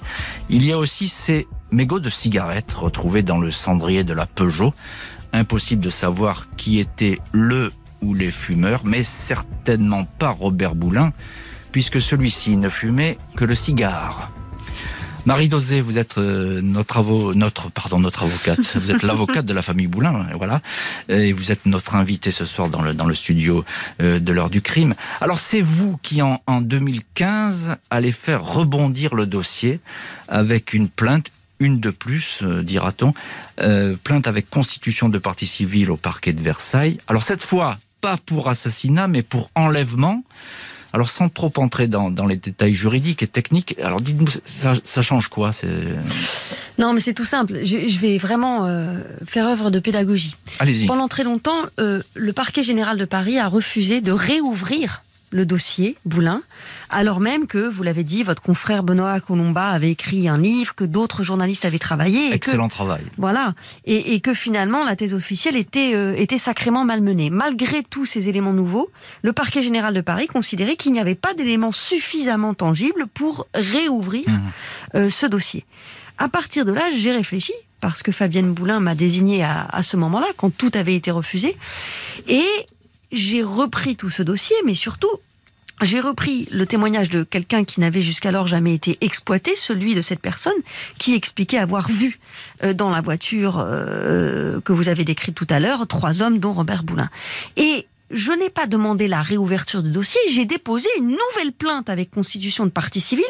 Il y a aussi ces mégots de cigarettes retrouvés dans le cendrier de la Peugeot. Impossible de savoir qui était le ou les fumeurs, mais certainement pas Robert Boulin, puisque celui-ci ne fumait que le cigare. Marie Dosé, vous êtes euh, notre, notre, pardon, notre avocate. Vous êtes l'avocate de la famille Boulin, voilà. Et vous êtes notre invité ce soir dans le, dans le studio euh, de l'heure du crime. Alors c'est vous qui, en, en 2015, allez faire rebondir le dossier avec une plainte, une de plus, euh, dira-t-on, euh, plainte avec constitution de partie civile au parquet de Versailles. Alors cette fois, pas pour assassinat, mais pour enlèvement Alors sans trop entrer dans, les détails juridiques et techniques, alors dites-nous, ça, change quoi Non, mais c'est tout simple. Je, vais vraiment euh, faire œuvre de pédagogie. Allez-y. Pendant très longtemps, euh, le parquet général de Paris a refusé de réouvrir le dossier Boulin, alors même que, vous l'avez dit, votre confrère Benoît Colomba avait écrit un livre, que d'autres journalistes avaient travaillé. Excellent travail. Voilà. Et, que finalement, la thèse officielle était, euh, était sacrément malmenée. Malgré tous ces éléments nouveaux, le parquet général de Paris considérait qu'il n'y avait pas d'éléments suffisamment tangibles pour réouvrir mmh. euh, ce dossier. À partir de là, j'ai réfléchi, parce que Fabienne Boulin m'a désigné à, à ce moment-là, quand tout avait été refusé. Et j'ai repris tout ce dossier, mais surtout, j'ai repris le témoignage de quelqu'un qui n'avait jusqu'alors jamais été exploité, celui de cette personne qui expliquait avoir vu euh, dans la voiture euh, que vous avez décrite tout à l'heure trois hommes, dont Robert Boulin. Et je n'ai pas demandé la réouverture du dossier, j'ai déposé une nouvelle plainte avec constitution de partie civile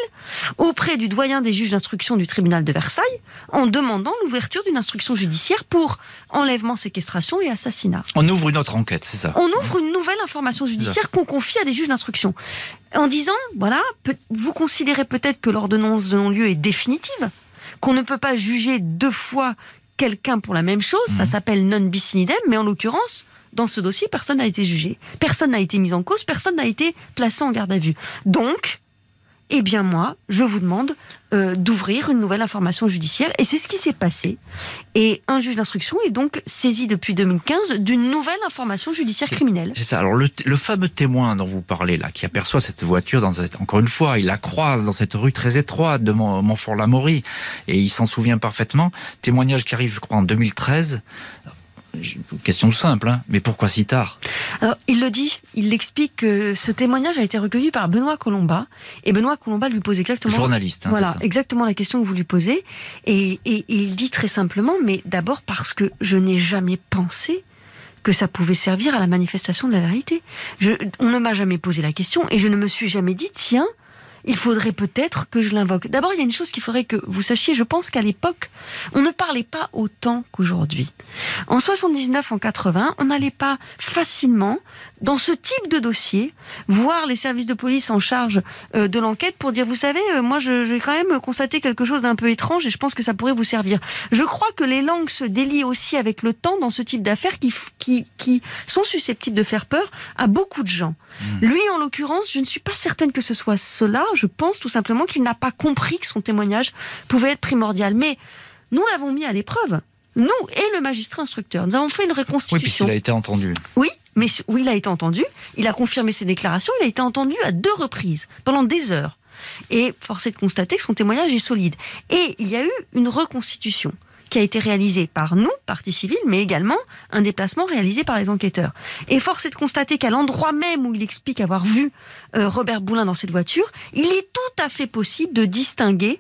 auprès du doyen des juges d'instruction du tribunal de Versailles en demandant l'ouverture d'une instruction judiciaire pour enlèvement, séquestration et assassinat. On ouvre une autre enquête, c'est ça? On ouvre une nouvelle information judiciaire qu'on confie à des juges d'instruction en disant, voilà, vous considérez peut-être que l'ordonnance de non-lieu est définitive, qu'on ne peut pas juger deux fois quelqu'un pour la même chose, ça mmh. s'appelle non bis in idem, mais en l'occurrence, dans ce dossier, personne n'a été jugé, personne n'a été mis en cause, personne n'a été placé en garde à vue. Donc, eh bien moi, je vous demande euh, d'ouvrir une nouvelle information judiciaire. Et c'est ce qui s'est passé. Et un juge d'instruction est donc saisi depuis 2015 d'une nouvelle information judiciaire criminelle. C'est ça. Alors le, fameux témoin dont vous parlez là, qui aperçoit cette voiture dans cette, encore une fois, il la croise dans cette rue très étroite de Montfort-l'Amaury et il s'en souvient parfaitement. Témoignage qui arrive, je crois, en 2013. Question simple, hein, mais pourquoi si tard Alors, il le dit, il explique que ce témoignage a été recueilli par Benoît Colomba, et Benoît Colomba lui pose exactement... Journaliste, hein, Voilà, exactement la question que vous lui posez, et, et il dit très simplement, mais d'abord parce que je n'ai jamais pensé que ça pouvait servir à la manifestation de la vérité. Je, on ne m'a jamais posé la question, et je ne me suis jamais dit, tiens, il faudrait peut-être que je l'invoque. D'abord, il y a une chose qu'il faudrait que vous sachiez. Je pense qu'à l'époque, on ne parlait pas autant qu'aujourd'hui. En 79, en 80, on n'allait pas facilement dans ce type de dossier, voir les services de police en charge euh, de l'enquête pour dire, vous savez, euh, moi, je, vais quand même constater quelque chose d'un peu étrange et je pense que ça pourrait vous servir. Je crois que les langues se délient aussi avec le temps dans ce type d'affaires qui, qui, qui sont susceptibles de faire peur à beaucoup de gens. Hmm. Lui, en l'occurrence, je ne suis pas certaine que ce soit cela. Je pense tout simplement qu'il n'a pas compris que son témoignage pouvait être primordial. Mais nous l'avons mis à l'épreuve. Nous et le magistrat instructeur. Nous avons fait une reconstitution. Oui, puisqu'il a été entendu. Oui, mais oui, il a été entendu, il a confirmé ses déclarations, il a été entendu à deux reprises, pendant des heures. Et force est de constater que son témoignage est solide. Et il y a eu une reconstitution qui a été réalisée par nous, partie civile, mais également un déplacement réalisé par les enquêteurs. Et force est de constater qu'à l'endroit même où il explique avoir vu euh, Robert Boulin dans cette voiture, il est tout à fait possible de distinguer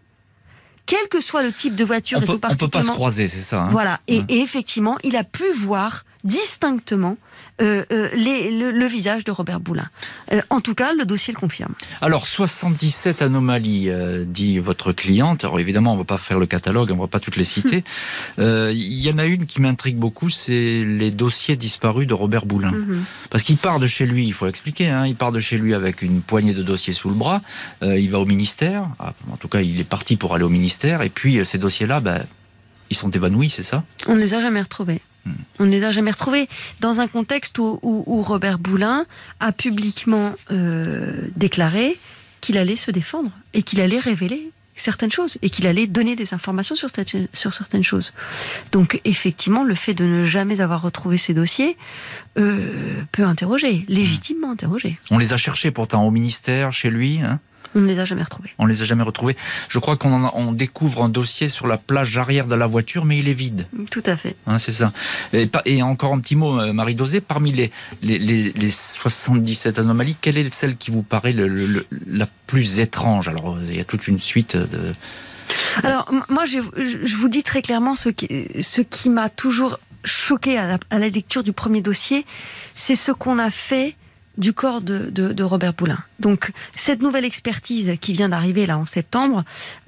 quel que soit le type de voiture. On ne peut pas se croiser, c'est ça. Hein. voilà. Et, et, effectivement, il a pu voir distinctement euh, euh, le, visage de Robert Boulin. Euh, en tout cas, le dossier le confirme. Alors, 77 anomalies, dit votre cliente. Alors, évidemment, on ne va pas faire le catalogue, on ne va pas toutes les citer. Il y en a une qui m'intrigue beaucoup, c'est les dossiers disparus de Robert Boulin. Mhm. Parce qu'il part de chez lui, il faut l'expliquer, hein, il part de chez lui avec une poignée de dossiers sous le bras, il va au ministère, ah, en tout cas, il est parti pour aller au ministère, et puis ces dossiers-là, ben, ils sont évanouis, c'est ça? On ne les a jamais retrouvés. On ne les a jamais retrouvés dans un contexte où, Robert Boulin a publiquement euh, déclaré qu'il allait se défendre et qu'il allait révéler certaines choses et qu'il allait donner des informations sur, certaines choses. Donc effectivement, le fait de ne jamais avoir retrouvé ces dossiers euh, peut interroger, légitimement interroger. On les a cherchés pourtant au ministère, chez lui. Hein? On ne les a jamais retrouvés. On les a jamais retrouvés. Je crois qu'on on découvre un dossier sur la plage arrière de la voiture, mais il est vide. Tout à fait. Hein, c'est ça. Et, encore un petit mot, euh, Marie Dosé, parmi les, les, 77 anomalies, quelle est celle qui vous paraît la plus étrange? Alors, il y a toute une suite de... Alors, moi, je, vous dis très clairement ce qui, ce qui m'a toujours choqué à la, lecture du premier dossier, c'est ce qu'on a fait du corps de, Robert Poulain. Donc cette nouvelle expertise qui vient d'arriver là en septembre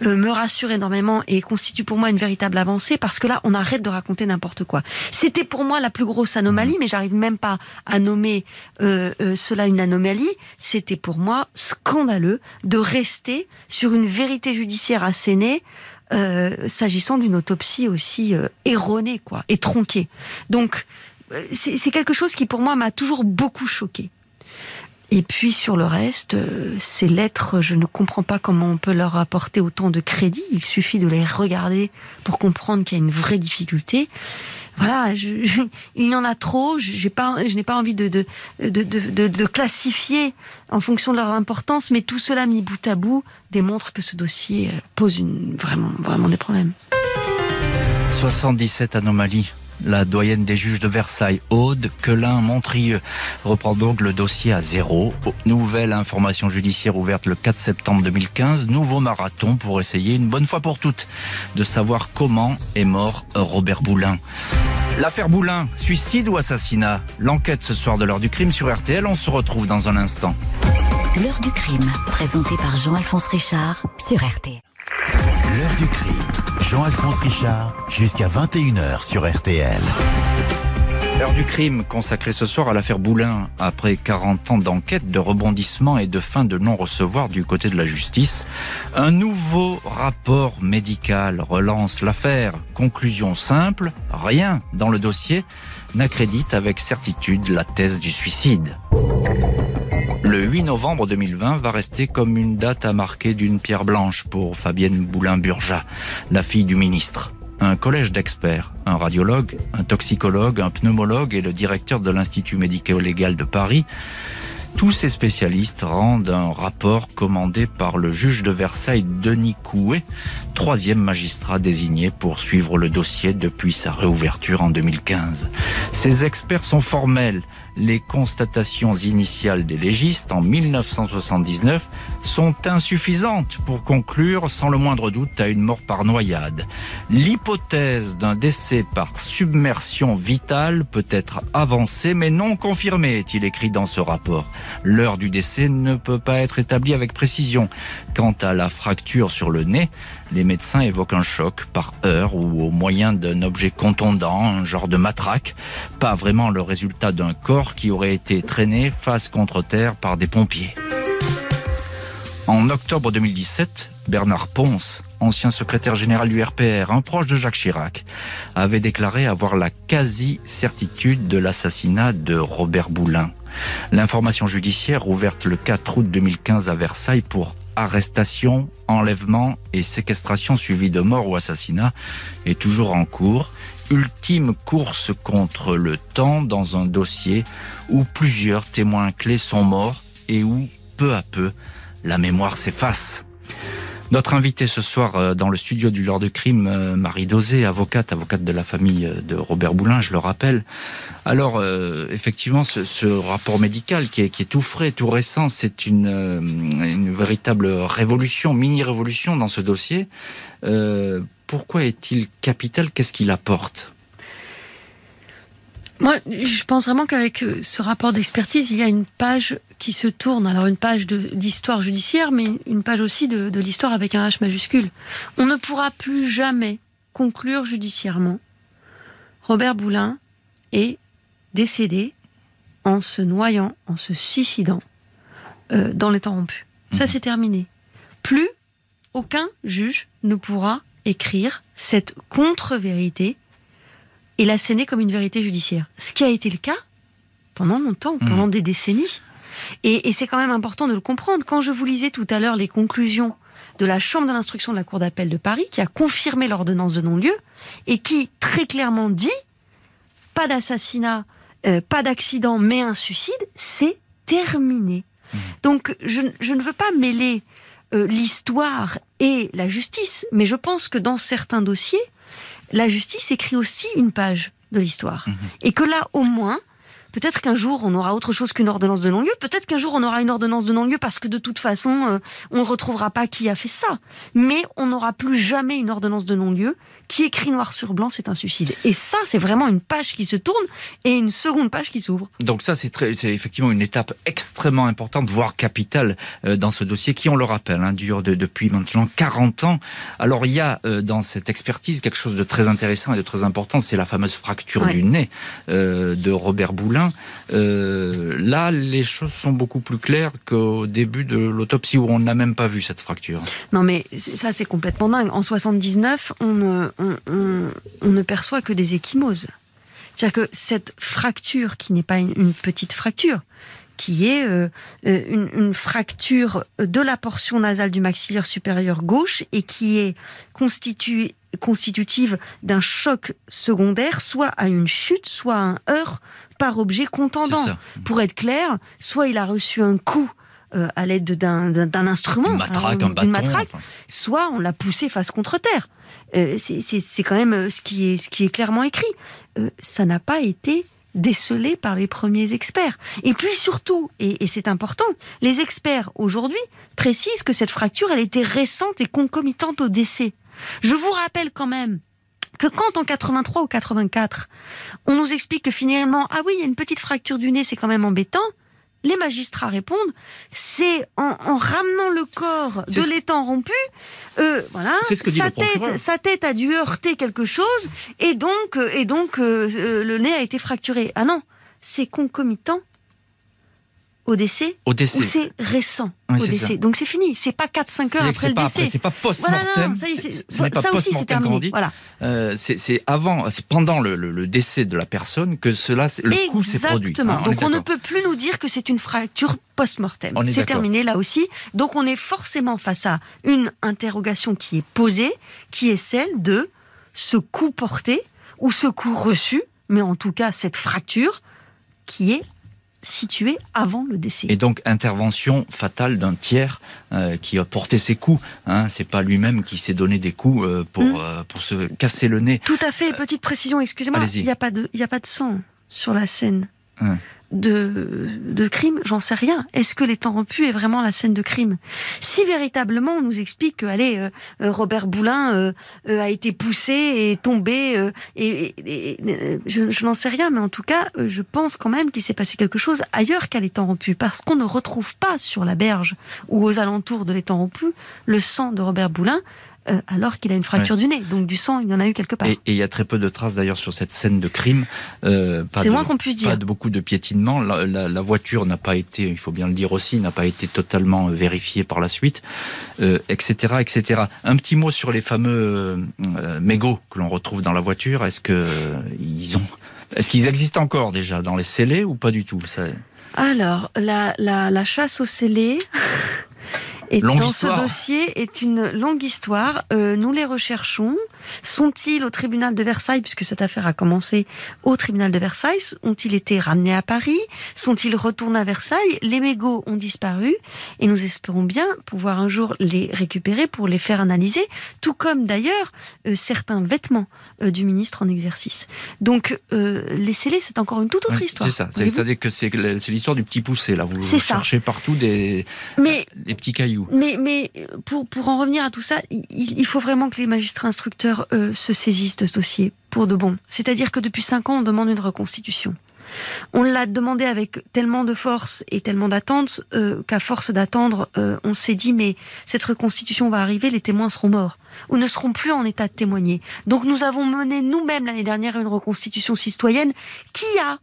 euh, me rassure énormément et constitue pour moi une véritable avancée parce que là on arrête de raconter n'importe quoi. C'était pour moi la plus grosse anomalie, mais j'arrive même pas à nommer euh, euh, cela une anomalie. C'était pour moi scandaleux de rester sur une vérité judiciaire assénée. s'agissant d'une autopsie aussi erronée quoi et tronquée. Donc c'est quelque chose qui pour moi m'a toujours beaucoup choqué. Et puis sur le reste, euh, ces lettres, je ne comprends pas comment on peut leur apporter autant de crédit. Il suffit de les regarder pour comprendre qu'il y a une vraie difficulté. Voilà, il y en a trop. Je n'ai pas envie de classifier en fonction de leur importance, mais tout cela mis bout à bout démontre que ce dossier euh, pose vraiment des problèmes. 77 anomalies la doyenne des juges de Versailles, Aude Quelin Montrieux, reprend donc le dossier à zéro. Nouvelle information judiciaire ouverte le 4 septembre 2015. Nouveau marathon pour essayer une bonne fois pour toutes de savoir comment est mort Robert Boulin. L'affaire Boulin, suicide ou assassinat? L'enquête ce soir de l'heure du crime sur RTL, on se retrouve dans un instant. L'heure du crime, présenté par Jean-Alphonse Richard sur RTL. L'heure du crime. Jean-Alphonse Richard, jusqu'à 21h sur RTL. L'heure du crime consacrée ce soir à l'affaire Boulin, après 40 ans d'enquête, de rebondissement et de fin de non-recevoir du côté de la justice. Un nouveau rapport médical relance l'affaire. Conclusion simple, rien dans le dossier n'accrédite avec certitude la thèse du suicide. Le 8 novembre 2020 va rester comme une date à marquer d'une pierre blanche pour Fabienne Boulin-Burja, la fille du ministre. Un collège d'experts, un radiologue, un toxicologue, un pneumologue et le directeur de l'Institut médico-légal de Paris tous ces spécialistes rendent un rapport commandé par le juge de Versailles Denis Coué, troisième magistrat désigné pour suivre le dossier depuis sa réouverture en 2015. Ces experts sont formels les constatations initiales des légistes en 1979 sont insuffisantes pour conclure sans le moindre doute à une mort par noyade. L'hypothèse d'un décès par submersion vitale peut être avancée mais non confirmée, est-il écrit dans ce rapport. L'heure du décès ne peut pas être établie avec précision. Quant à la fracture sur le nez, les médecins évoquent un choc par heure ou au moyen d'un objet contondant, un genre de matraque, pas vraiment le résultat d'un corps qui aurait été traîné face contre terre par des pompiers. En octobre 2017, Bernard Ponce, ancien secrétaire général du RPR, un proche de Jacques Chirac, avait déclaré avoir la quasi-certitude de l'assassinat de Robert Boulin. L'information judiciaire ouverte le 4 août 2015 à Versailles pour arrestation, enlèvement et séquestration suivie de mort ou assassinat est toujours en cours. Ultime course contre le temps dans un dossier où plusieurs témoins clés sont morts et où, peu à peu, la mémoire s'efface. Notre invité ce soir euh, dans le studio du Lord de Crime, euh, Marie Dosé, avocate, avocate de la famille euh, de Robert Boulin, je le rappelle. Alors, effectivement, ce, rapport médical qui est, tout frais, tout récent, c'est une, véritable révolution, mini-révolution dans ce dossier. pourquoi est-il capital? Qu'est-ce qu'il apporte? Moi, je pense vraiment qu'avec ce rapport d'expertise, il y a une page qui se tourne. Alors une page d'histoire judiciaire, mais une page aussi de, de l'histoire avec un H majuscule. On ne pourra plus jamais conclure judiciairement. Robert Boulin est décédé en se noyant, en se suicidant euh, dans les temps rompus. Ça, mhm. c'est terminé. Plus aucun juge ne pourra écrire cette contre-vérité et l'asséner comme une vérité judiciaire. Ce qui a été le cas pendant longtemps, mmh. pendant des décennies. Et, c'est quand même important de le comprendre. Quand je vous lisais tout à l'heure les conclusions de la Chambre de l'instruction de la Cour d'appel de Paris, qui a confirmé l'ordonnance de non-lieu, et qui très clairement dit pas d'assassinat, euh, pas d'accident, mais un suicide, c'est terminé. Mmh. Donc je, ne veux pas mêler euh, l'histoire et la justice, mais je pense que dans certains dossiers, la justice écrit aussi une page de l'histoire. Mhm. Et que là, au moins, peut-être qu'un jour, on aura autre chose qu'une ordonnance de non-lieu. Peut-être qu'un jour, on aura une ordonnance de non-lieu parce que de toute façon, euh, on ne retrouvera pas qui a fait ça. Mais on n'aura plus jamais une ordonnance de non-lieu qui écrit noir sur blanc, c'est un suicide. Et ça, c'est vraiment une page qui se tourne et une seconde page qui s'ouvre. Donc ça, c'est effectivement une étape extrêmement importante, voire capitale euh, dans ce dossier qui, on le rappelle, hein, dure depuis maintenant 40 ans. Alors il y a euh, dans cette expertise quelque chose de très intéressant et de très important, c'est la fameuse fracture du nez euh, de Robert Boulin. là, les choses sont beaucoup plus claires qu'au début de l'autopsie où on n'a même pas vu cette fracture. Non mais ça, c'est complètement dingue. En 79, on on, ne perçoit que des échymoses. C'est-à-dire que cette fracture, qui n'est pas une, petite fracture, qui est euh, euh, une, fracture de la portion nasale du maxillaire supérieur gauche et qui est constitutive d'un choc secondaire, soit à une chute, soit à un heurt par objet contendant. Pour être clair, soit il a reçu un coup euh, à l'aide d'un instrument, une matraque, un bâton, matraque, soit on l'a poussé face contre terre. Euh, c'est quand même euh, ce qui est, ce qui est clairement écrit. ça n'a pas été décelé par les premiers experts. Et puis surtout, et, c'est important, les experts aujourd'hui précisent que cette fracture, elle était récente et concomitante au décès. Je vous rappelle quand même que quand en 83 ou 84, on nous explique que finalement, ah oui, il y a une petite fracture du nez, c'est quand même embêtant, les magistrats répondent, c'est en, ramenant le corps de l'étang rompu, euh, voilà, sa, tête, sa tête a dû heurter quelque chose et donc, euh, et donc euh, le nez a été fracturé. Ah non, c'est concomitant au décès, au décès. ou c'est récent au décès. Donc c'est fini, c'est pas 4-5 heures après le décès. C'est pas post-mortem. Voilà, ça, aussi c'est terminé. Voilà. Euh, c'est avant, c'est pendant le, décès de la personne que cela, le coup s'est produit. Exactement. Donc on ne peut plus nous dire que c'est une fracture post-mortem. C'est terminé là aussi. Donc on est forcément face à une interrogation qui est posée, qui est celle de ce coup porté ou ce coup reçu, mais en tout cas cette fracture qui est situé avant le décès. Et donc intervention fatale d'un tiers euh, qui a porté ses coups. Hein, c'est pas lui-même qui s'est donné des coups euh, pour, hmm. euh, pour se casser le nez. Tout à fait. Petite précision, excusez-moi. Il n'y a, pas de, a pas de sang sur la scène. Hein de, de crime, j'en sais rien. Est-ce que les temps rompus est vraiment la scène de crime? Si véritablement on nous explique que, allez, euh, euh, Robert Boulin euh, a été poussé et tombé, et, je, n'en sais rien, mais en tout cas, je pense quand même qu'il s'est passé quelque chose ailleurs qu'à l'étang rompu, parce qu'on ne retrouve pas sur la berge ou aux alentours de l'étang rompu le sang de Robert Boulin. Euh, alors qu'il a une fracture du nez. Donc du sang, il y en a eu quelque part. Et il y a très peu de traces d'ailleurs sur cette scène de crime. Euh, C'est moins qu'on puisse dire. Pas de beaucoup de piétinement. La, voiture n'a pas été, il faut bien le dire aussi, n'a pas été totalement vérifiée par la suite, etc., euh, etc. Un petit mot sur les fameux mégots que l'on retrouve dans la voiture. Est-ce que ils ont, est-ce qu'ils existent encore déjà dans les scellés ou pas du tout? Ça... Alors la, la, la chasse aux scellés. Et dans ce dossier est une longue histoire. Euh, nous les recherchons. Sont-ils au tribunal de Versailles, puisque cette affaire a commencé au tribunal de Versailles? Ont-ils été ramenés à Paris? Sont-ils retournés à Versailles? Les mégots ont disparu et nous espérons bien pouvoir un jour les récupérer pour les faire analyser, tout comme d'ailleurs euh, certains vêtements euh, du ministre en exercice. Donc les scellés, c'est encore une toute autre histoire. C'est ça. C'est-à-dire que c'est l'histoire du petit poussé. Là, vous cherchez partout des, Mais, des petits cailloux. Mais, mais pour, pour en revenir à tout ça, il, faut vraiment que les magistrats instructeurs euh, se saisissent de ce dossier pour de bon. C'est-à-dire que depuis cinq ans, on demande une reconstitution. On l'a demandé avec tellement de force et tellement d'attente euh, qu'à force d'attendre, euh, on s'est dit mais cette reconstitution va arriver, les témoins seront morts ou ne seront plus en état de témoigner. Donc nous avons mené nous-mêmes l'année dernière une reconstitution citoyenne qui a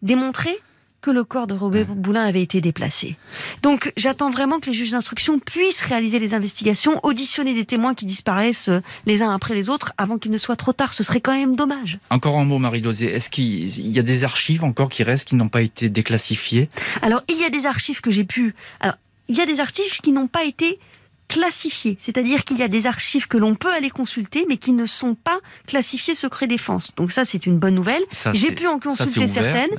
démontré que le corps de Robert Boulin avait été déplacé. Donc j'attends vraiment que les juges d'instruction puissent réaliser les investigations, auditionner des témoins qui disparaissent euh, les uns après les autres avant qu'il ne soit trop tard. Ce serait quand même dommage. Encore un mot, Marie Dosé. Est-ce qu'il y a des archives encore qui restent, qui n'ont pas été déclassifiées? Alors il y a des archives que j'ai pu... Alors, il y a des archives qui n'ont pas été classifiées, c'est-à-dire qu'il y a des archives que l'on peut aller consulter, mais qui ne sont pas classifiées secret défense. Donc ça, c'est une bonne nouvelle. J'ai pu en consulter certaines,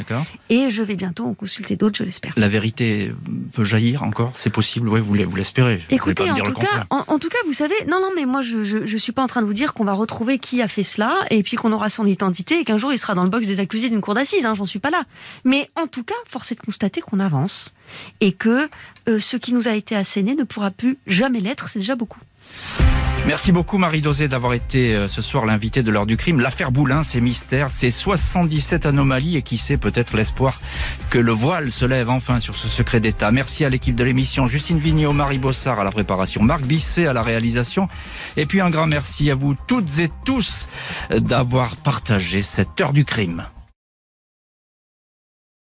et je vais bientôt en consulter d'autres, je l'espère. La vérité peut jaillir encore, c'est possible, ouais, vous l'espérez. Écoutez, en tout, cas, en, tout cas, vous savez, non, non, mais moi, je, je, suis pas en train de vous dire qu'on va retrouver qui a fait cela, et puis qu'on aura son identité, et qu'un jour il sera dans le box des accusés d'une cour d'assises. Hein, J'en suis pas là. Mais en tout cas, force est de constater qu'on avance et que euh, ce qui nous a été asséné ne pourra plus jamais l'être, c'est déjà beaucoup. Merci beaucoup Marie Dosé d'avoir été euh, ce soir l'invité de l'heure du crime. L'affaire Boulin, ses mystères, ses 77 anomalies et qui sait peut-être l'espoir que le voile se lève enfin sur ce secret d'État. Merci à l'équipe de l'émission, Justine Vignot, Marie Bossard à la préparation, Marc Bisset à la réalisation. Et puis un grand merci à vous toutes et tous d'avoir partagé cette heure du crime.